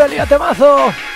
Dani, a temazo.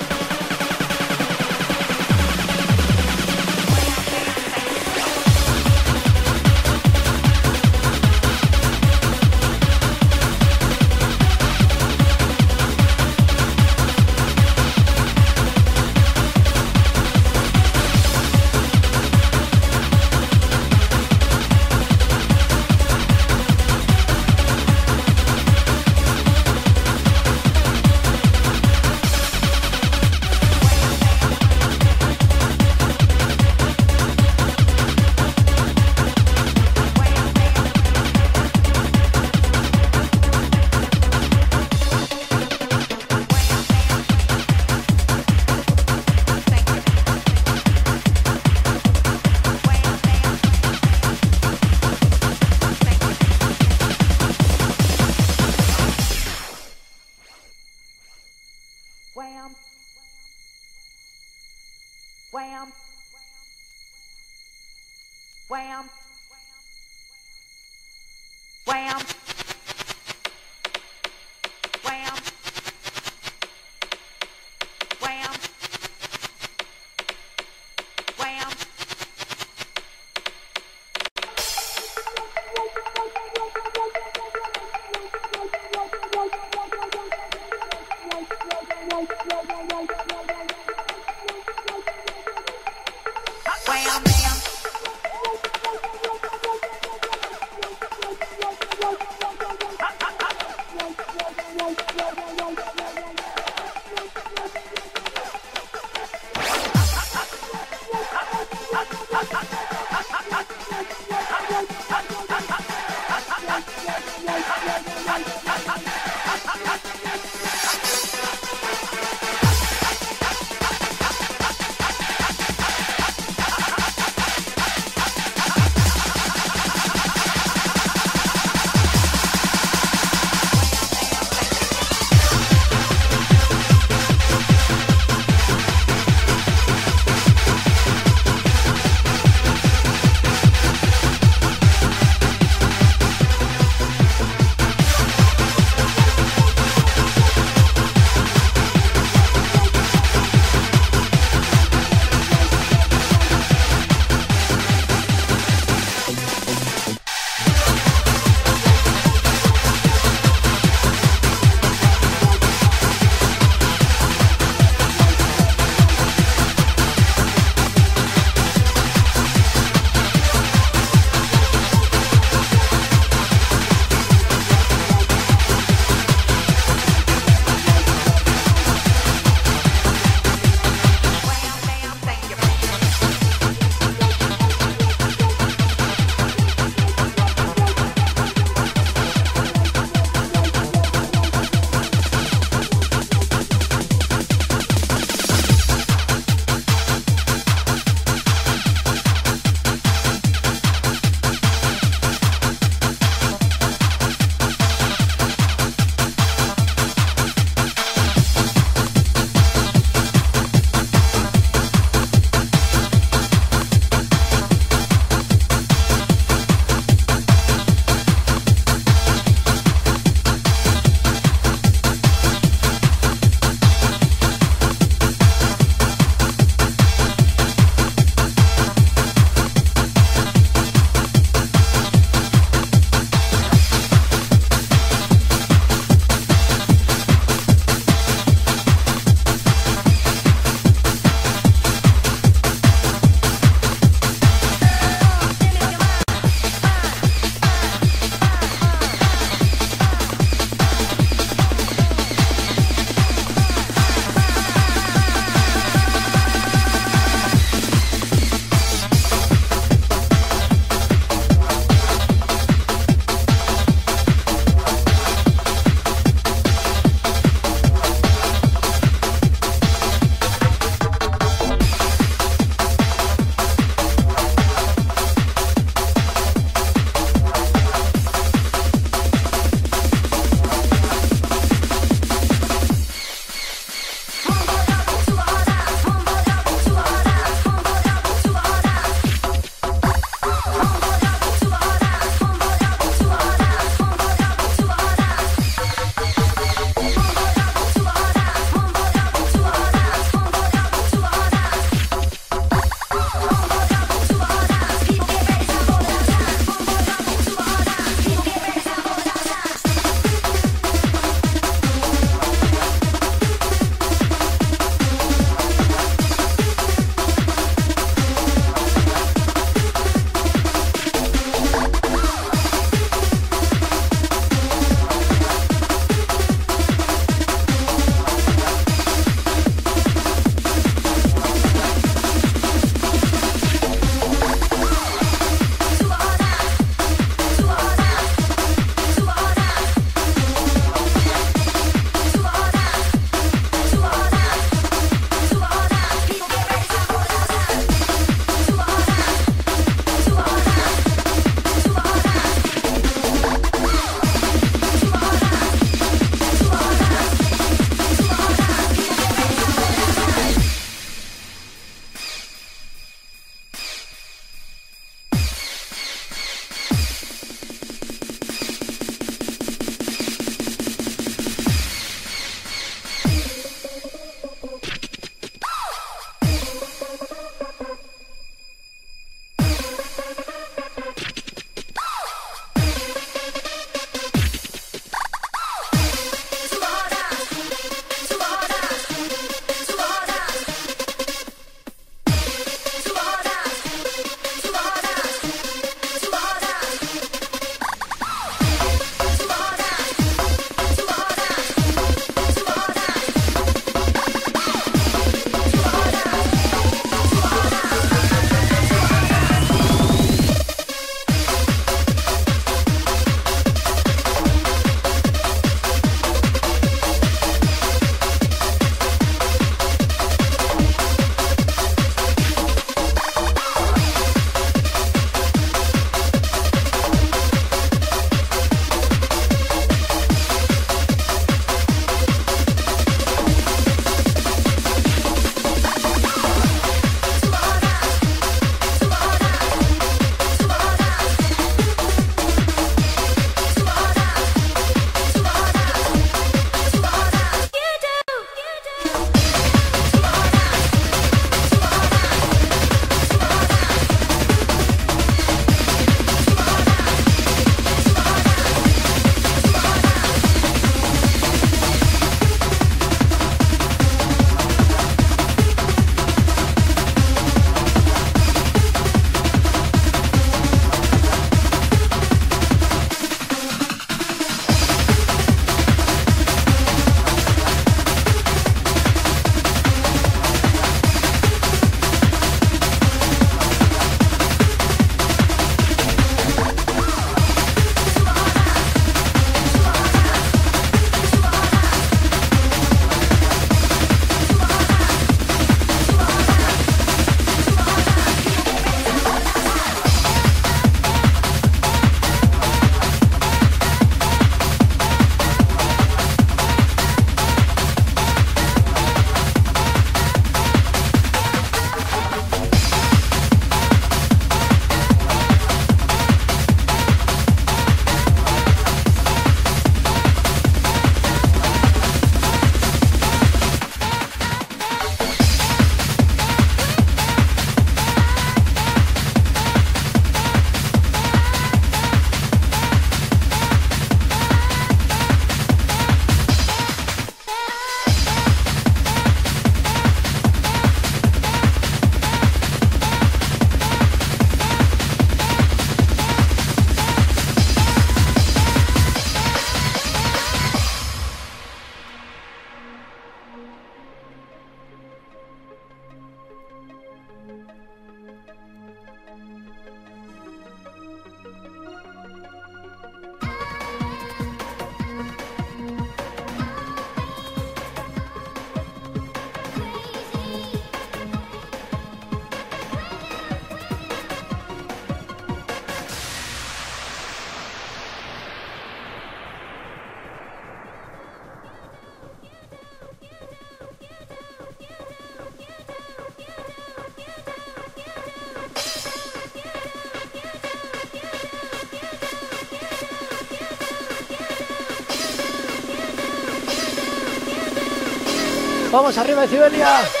Vamos arriba, Cibelia.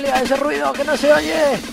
Cibelia, ese ruido que no se oye.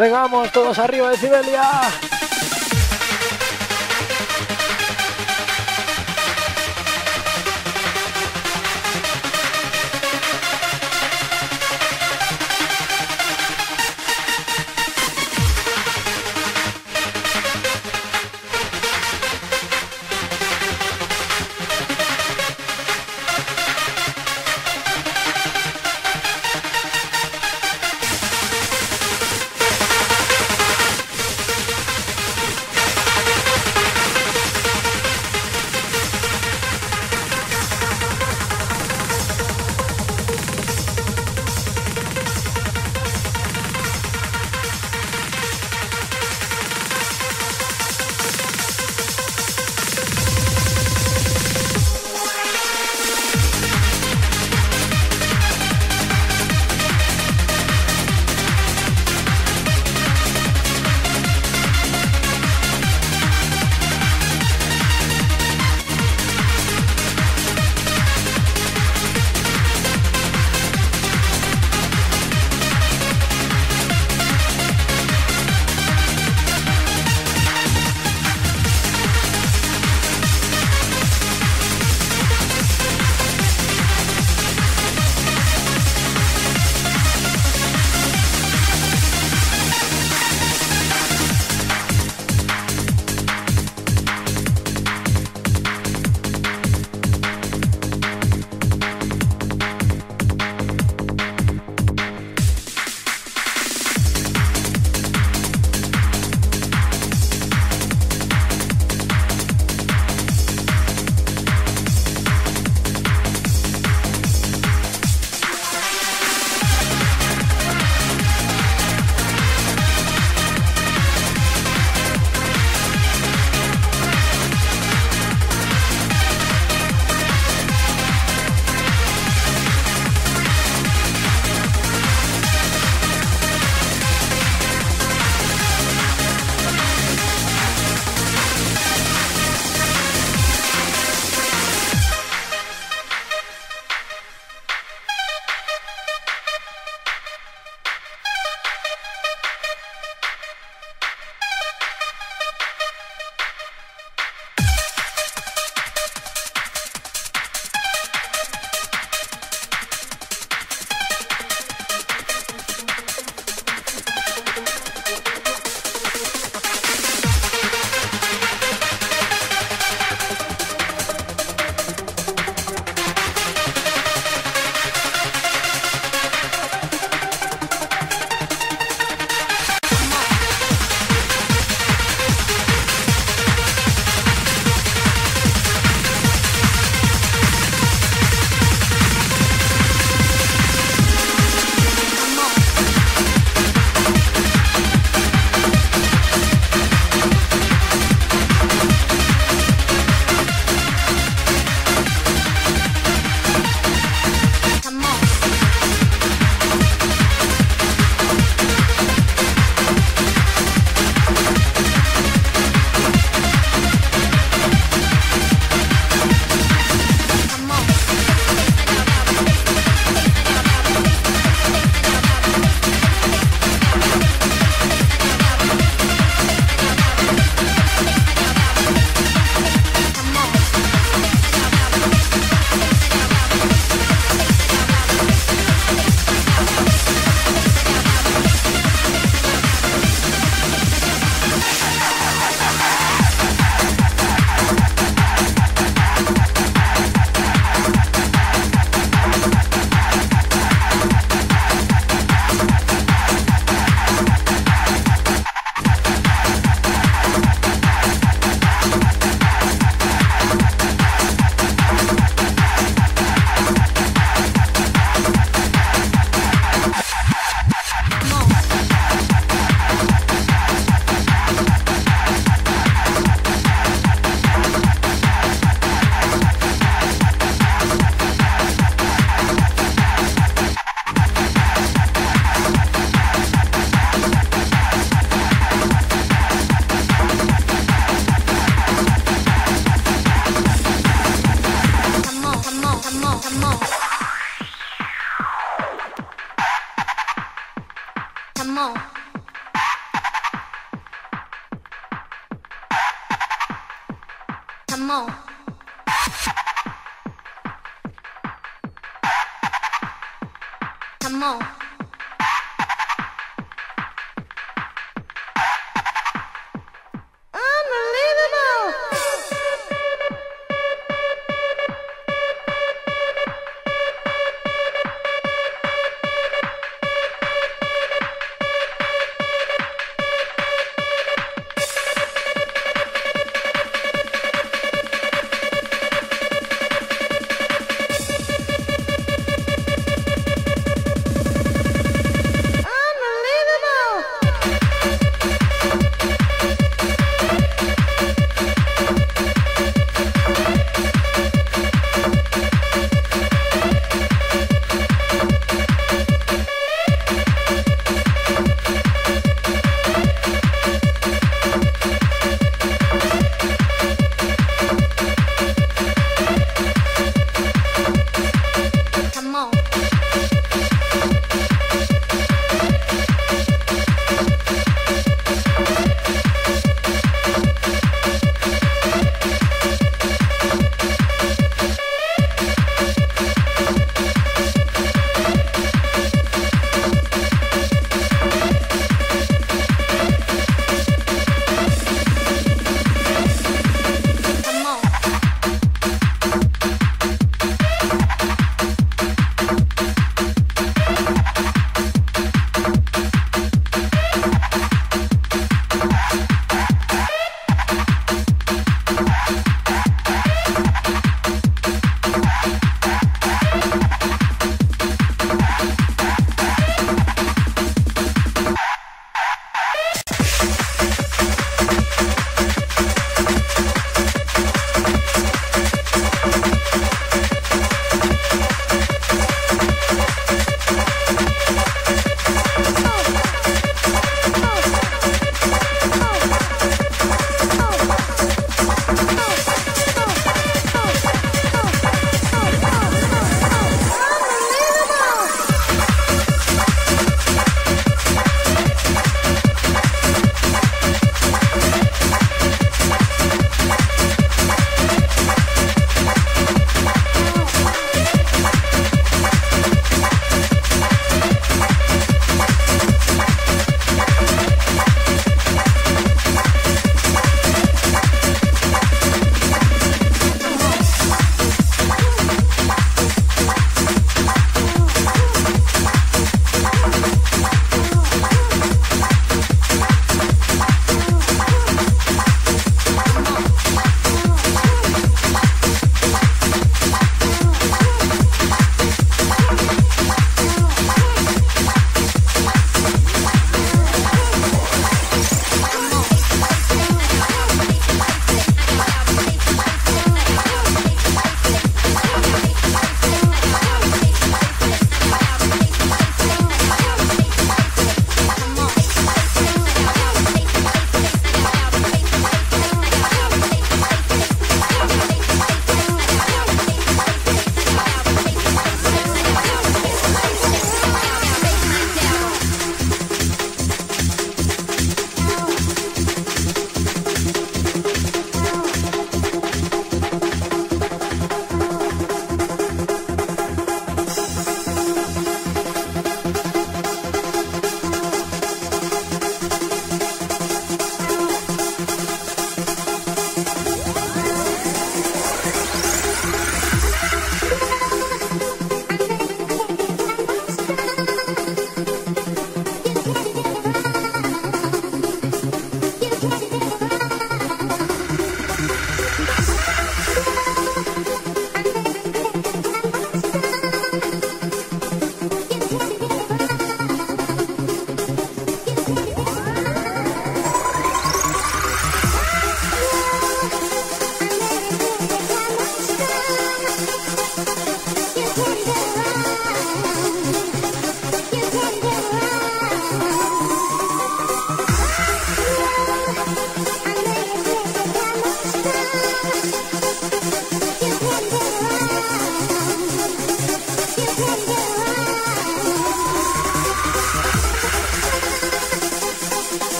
Vengamos todos arriba de Sibelia.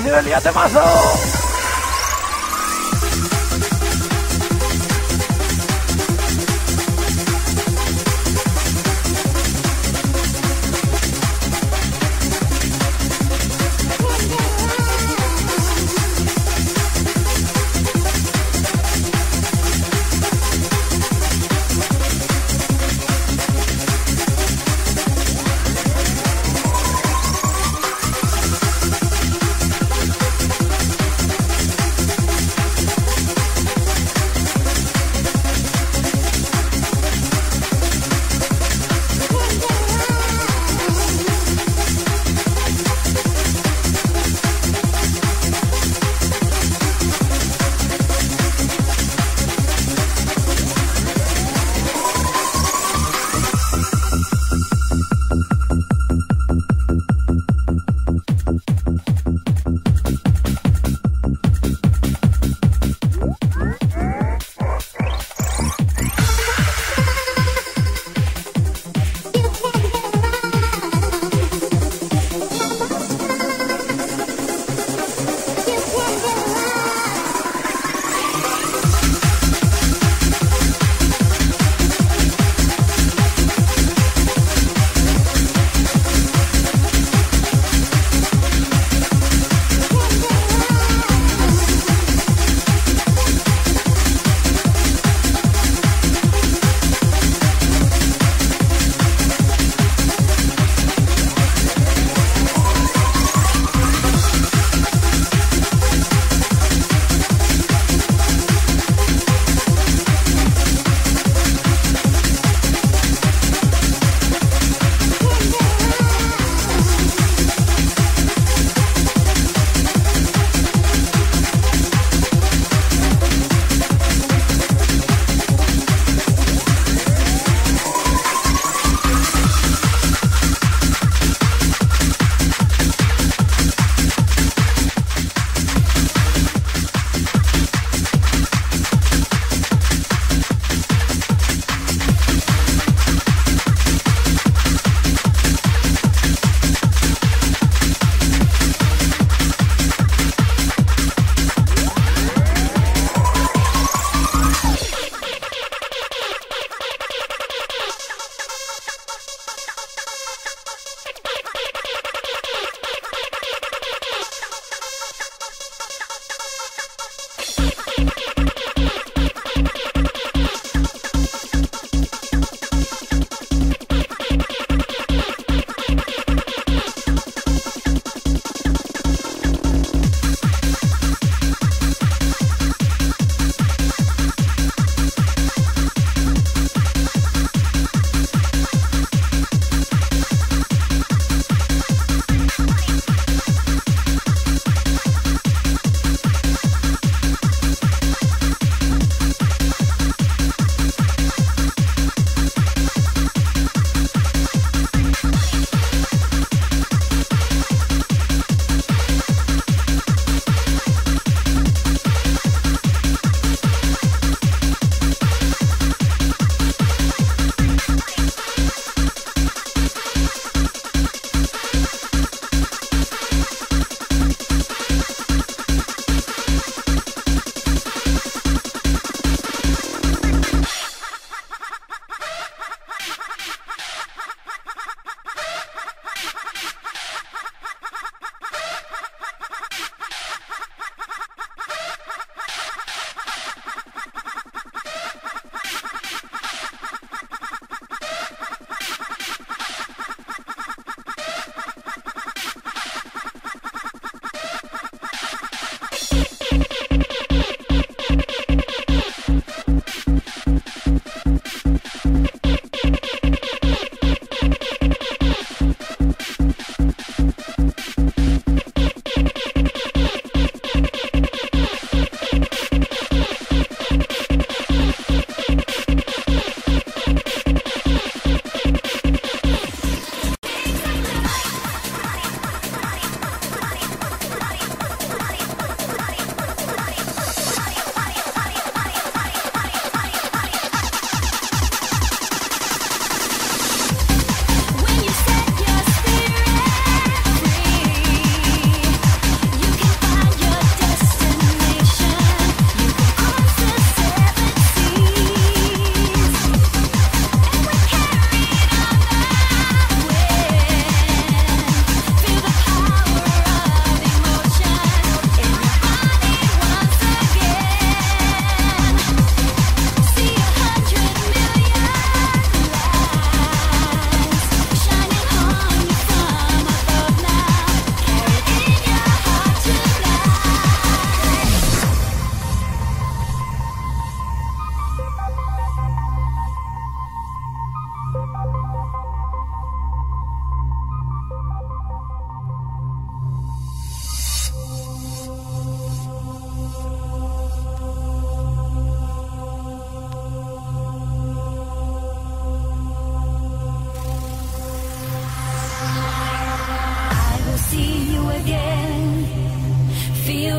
decir el día temazo.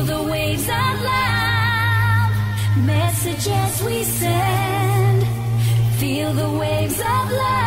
feel the waves of love. Messages we send. Feel the waves of love.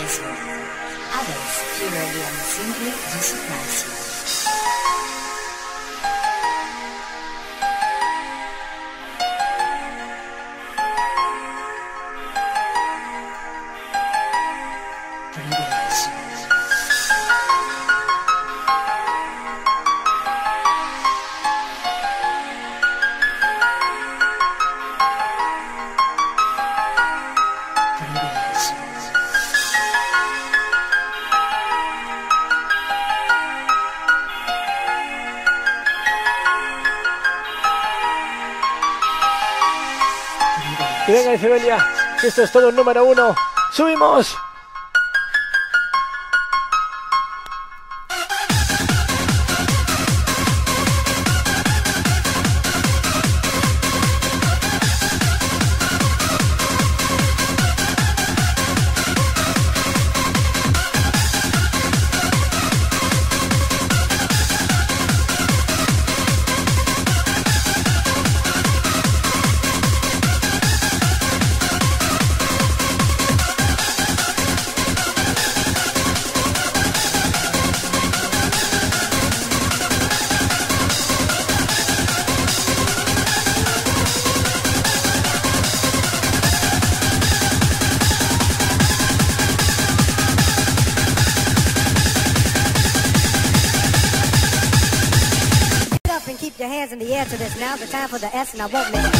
others purely and simply disappointing. Esto es todo número uno. ¡Subimos! time for the S and I won't make it.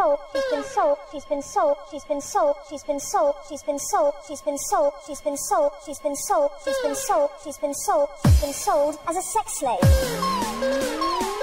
so, she's been so, she's been so, she's been so, she's been so, she's been so, she's been so, she's been so, she's been so, she's been so, she's been so, she's been sold as a sex slave.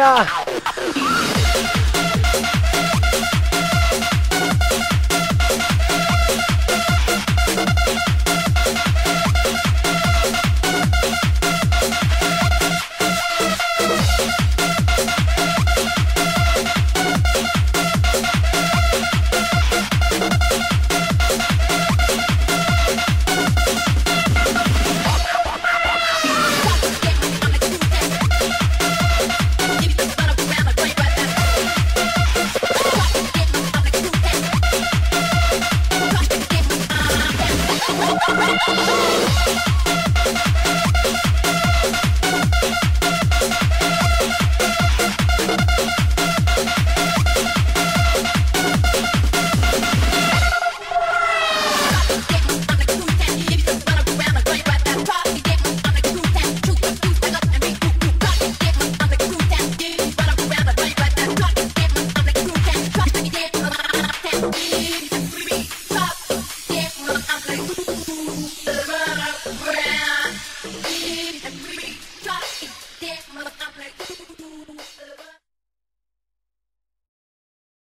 呀。